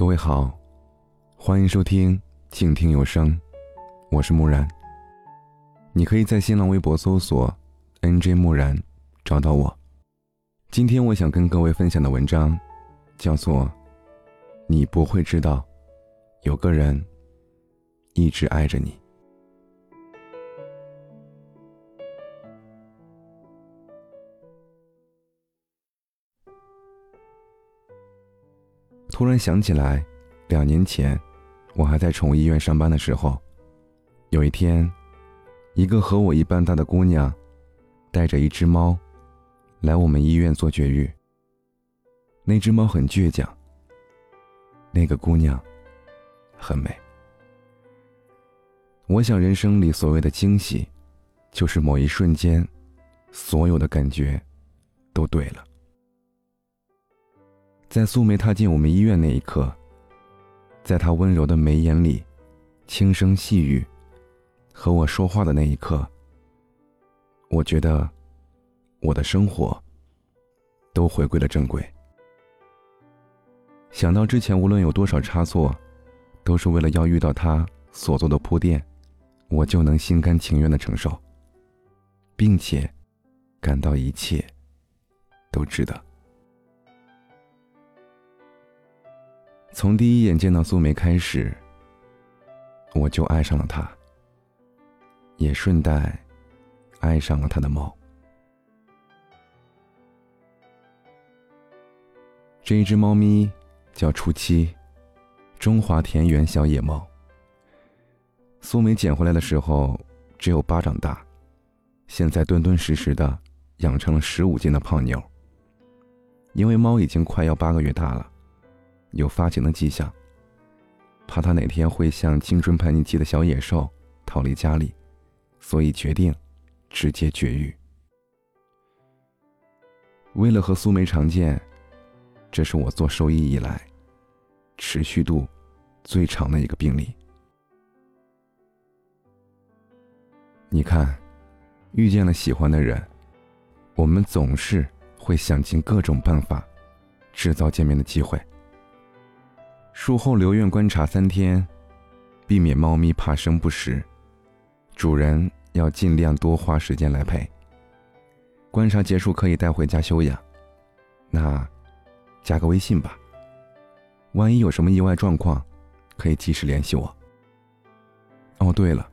各位好，欢迎收听静听有声，我是木然。你可以在新浪微博搜索 “nj 木然”找到我。今天我想跟各位分享的文章叫做《你不会知道，有个人一直爱着你》。突然想起来，两年前，我还在宠物医院上班的时候，有一天，一个和我一般大的姑娘，带着一只猫，来我们医院做绝育。那只猫很倔强，那个姑娘很美。我想，人生里所谓的惊喜，就是某一瞬间，所有的感觉都对了。在苏梅踏进我们医院那一刻，在她温柔的眉眼里，轻声细语，和我说话的那一刻，我觉得我的生活都回归了正轨。想到之前无论有多少差错，都是为了要遇到他所做的铺垫，我就能心甘情愿的承受，并且感到一切都值得。从第一眼见到苏梅开始，我就爱上了她，也顺带爱上了她的猫。这一只猫咪叫初七，中华田园小野猫。苏梅捡回来的时候只有巴掌大，现在敦敦实实的养成了十五斤的胖妞。因为猫已经快要八个月大了。有发情的迹象，怕它哪天会像青春叛逆期的小野兽逃离家里，所以决定直接绝育。为了和苏梅常见，这是我做兽医以来持续度最长的一个病例。你看，遇见了喜欢的人，我们总是会想尽各种办法，制造见面的机会。术后留院观察三天，避免猫咪怕生不食，主人要尽量多花时间来陪。观察结束可以带回家休养，那加个微信吧。万一有什么意外状况，可以及时联系我。哦，对了，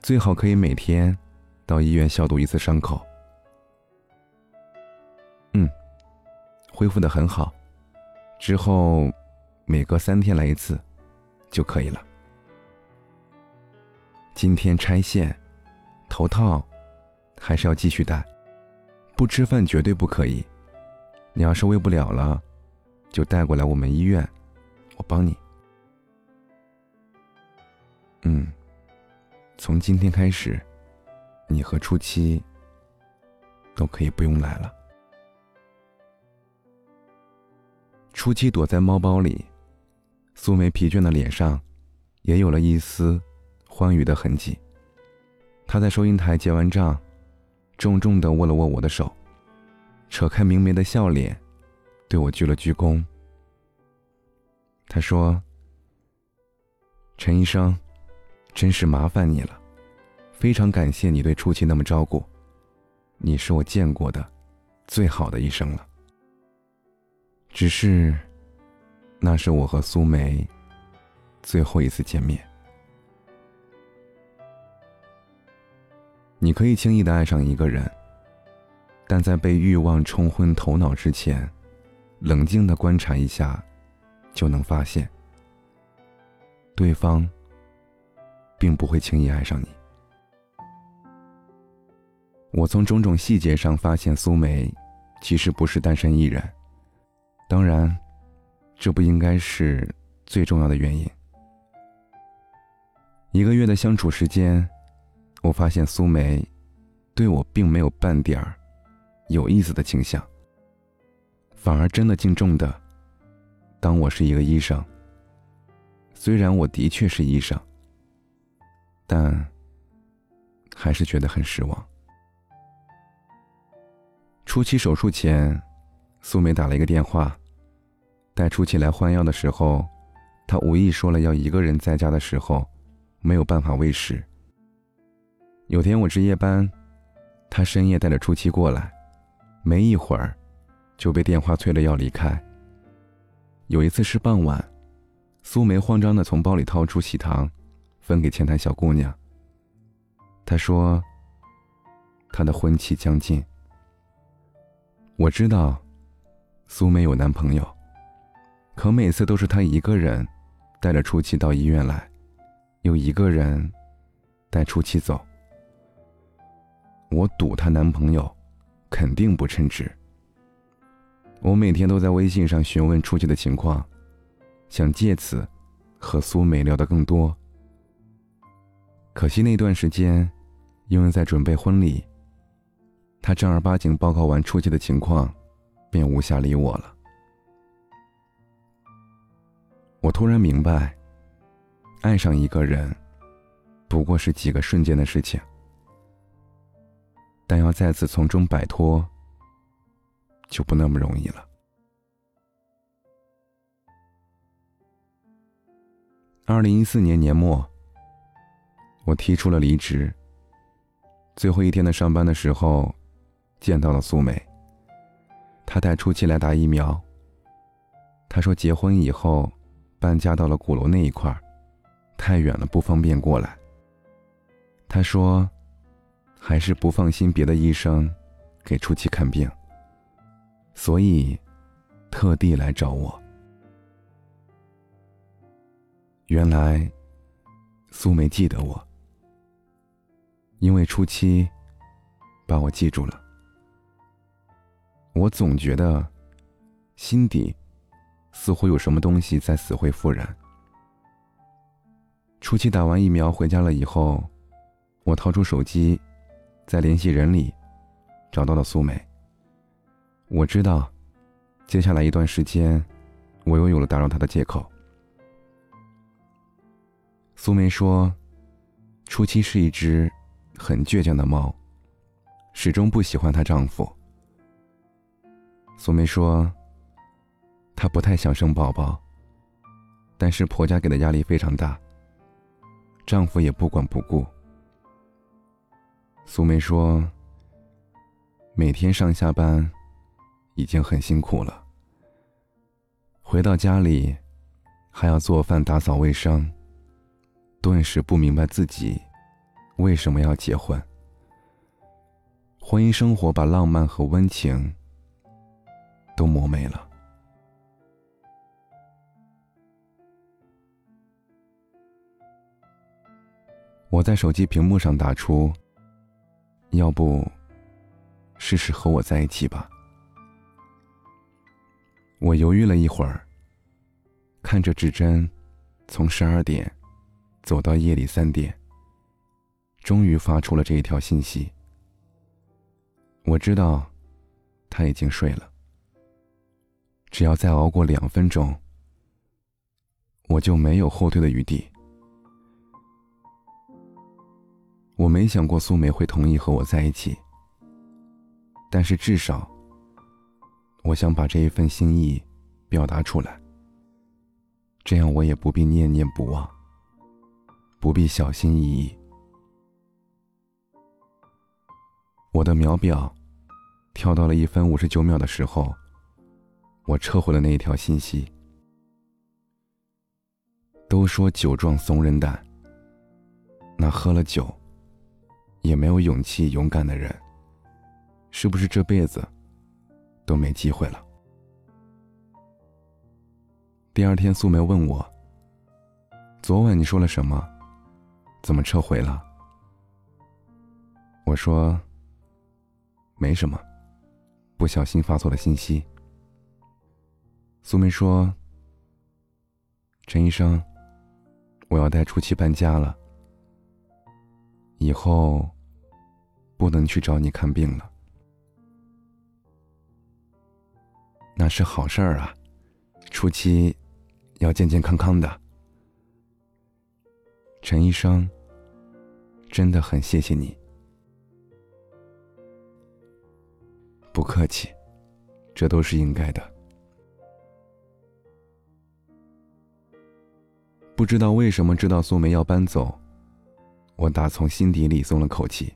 最好可以每天到医院消毒一次伤口。嗯，恢复的很好，之后。每隔三天来一次，就可以了。今天拆线，头套还是要继续戴，不吃饭绝对不可以。你要是喂不了了，就带过来我们医院，我帮你。嗯，从今天开始，你和初七都可以不用来了。初七躲在猫包里。素梅疲倦的脸上，也有了一丝欢愉的痕迹。她在收银台结完账，重重的握了握我的手，扯开明媚的笑脸，对我鞠了鞠躬。他说：“陈医生，真是麻烦你了，非常感谢你对初七那么照顾，你是我见过的最好的医生了。只是……”那是我和苏梅最后一次见面。你可以轻易的爱上一个人，但在被欲望冲昏头脑之前，冷静的观察一下，就能发现，对方并不会轻易爱上你。我从种种细节上发现，苏梅其实不是单身一人，当然。这不应该是最重要的原因。一个月的相处时间，我发现苏梅对我并没有半点儿有意思的倾向，反而真的敬重的当我是一个医生。虽然我的确是医生，但还是觉得很失望。初期手术前，苏梅打了一个电话。带初七来换药的时候，他无意说了要一个人在家的时候，没有办法喂食。有天我值夜班，他深夜带着初七过来，没一会儿，就被电话催了要离开。有一次是傍晚，苏梅慌张的从包里掏出喜糖，分给前台小姑娘。她说：“她的婚期将近。”我知道，苏梅有男朋友，可每次都是她一个人。带着初七到医院来，又一个人带初七走。我赌她男朋友肯定不称职。我每天都在微信上询问初七的情况，想借此和苏美聊得更多。可惜那段时间因为在准备婚礼，她正儿八经报告完初七的情况，便无暇理我了。我突然明白，爱上一个人，不过是几个瞬间的事情，但要再次从中摆脱，就不那么容易了。二零一四年年末，我提出了离职。最后一天的上班的时候，见到了苏梅。她带初七来打疫苗。她说结婚以后。搬家到了鼓楼那一块儿，太远了，不方便过来。他说，还是不放心别的医生给初七看病，所以特地来找我。原来苏梅记得我，因为初七把我记住了。我总觉得心底。似乎有什么东西在死灰复燃。初期打完疫苗回家了以后，我掏出手机，在联系人里找到了苏梅。我知道，接下来一段时间，我又有了打扰她的借口。苏梅说，初七是一只很倔强的猫，始终不喜欢她丈夫。苏梅说。她不太想生宝宝，但是婆家给的压力非常大。丈夫也不管不顾。苏梅说：“每天上下班已经很辛苦了，回到家里还要做饭、打扫卫生，顿时不明白自己为什么要结婚。婚姻生活把浪漫和温情都磨没了。”我在手机屏幕上打出：“要不，试试和我在一起吧。”我犹豫了一会儿，看着指针，从十二点走到夜里三点，终于发出了这一条信息。我知道他已经睡了，只要再熬过两分钟，我就没有后退的余地。我没想过苏梅会同意和我在一起，但是至少，我想把这一份心意表达出来，这样我也不必念念不忘，不必小心翼翼。我的秒表跳到了一分五十九秒的时候，我撤回了那一条信息。都说酒壮怂人胆，那喝了酒。也没有勇气勇敢的人，是不是这辈子都没机会了？第二天，素梅问我：“昨晚你说了什么？怎么撤回了？”我说：“没什么，不小心发错了信息。”素梅说：“陈医生，我要带初七搬家了。”以后不能去找你看病了，那是好事儿啊！初期要健健康康的。陈医生，真的很谢谢你。不客气，这都是应该的。不知道为什么知道苏梅要搬走，我打从心底里松了口气，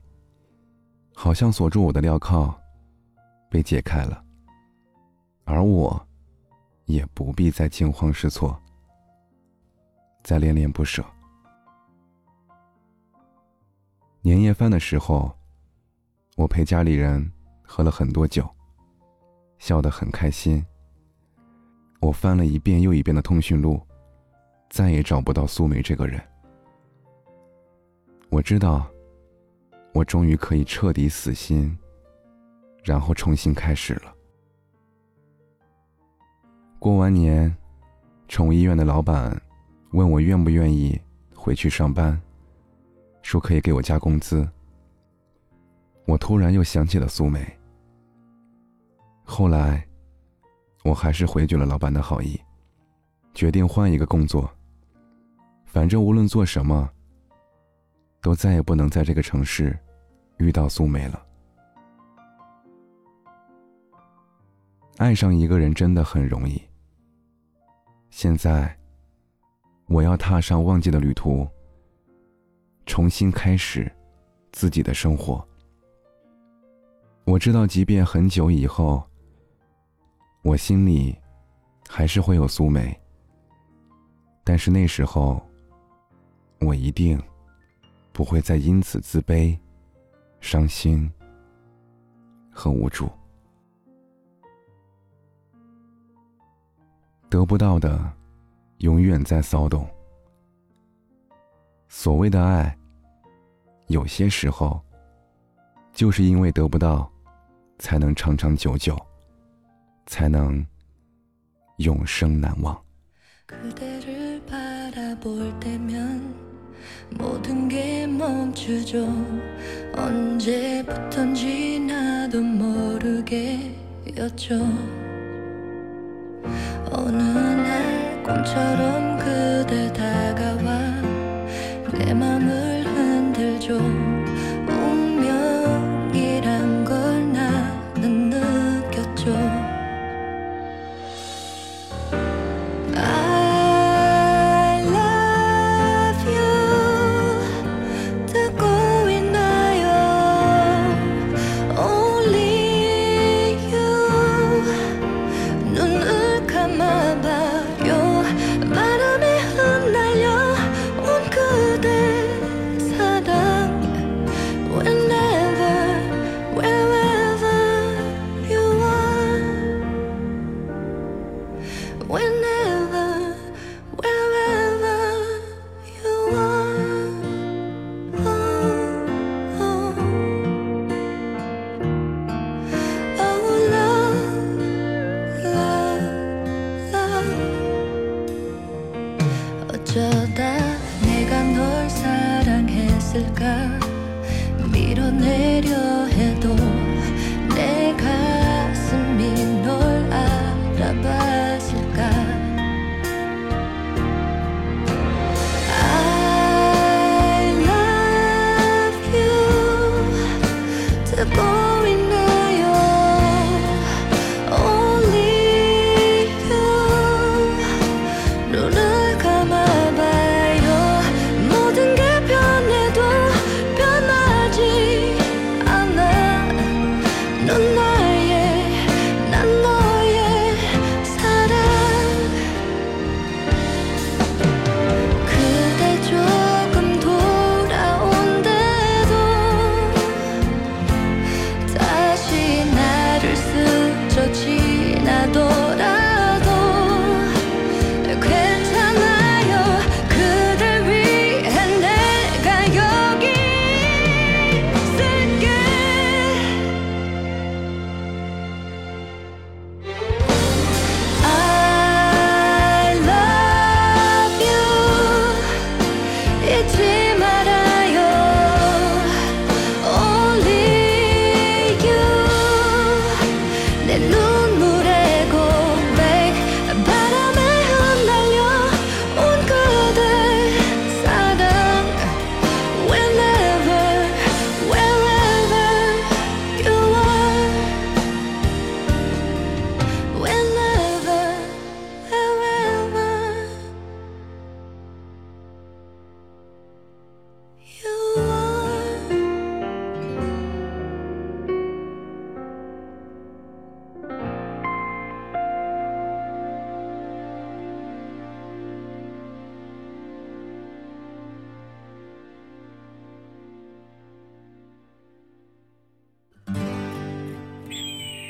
好像锁住我的镣铐被解开了，而我也不必再惊慌失措，再恋恋不舍。年夜饭的时候，我陪家里人喝了很多酒，笑得很开心。我翻了一遍又一遍的通讯录，再也找不到苏梅这个人。我知道，我终于可以彻底死心，然后重新开始了。过完年，宠物医院的老板问我愿不愿意回去上班，说可以给我加工资。我突然又想起了苏梅。后来。我还是回绝了老板的好意，决定换一个工作。反正无论做什么，都再也不能在这个城市遇到苏梅了。爱上一个人真的很容易。现在，我要踏上忘记的旅途，重新开始自己的生活。我知道，即便很久以后。我心里还是会有苏梅，但是那时候，我一定不会再因此自卑、伤心和无助。得不到的，永远在骚动。所谓的爱，有些时候，就是因为得不到，才能长长久久。才能永生难忘。 모든 게 멈추죠. 언제부턴지 나도 모르게였죠. 어느 날 꿈처럼 그대 다가와 내 맘을 흔들죠.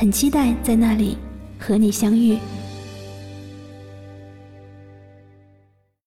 很期待在那里和你相遇。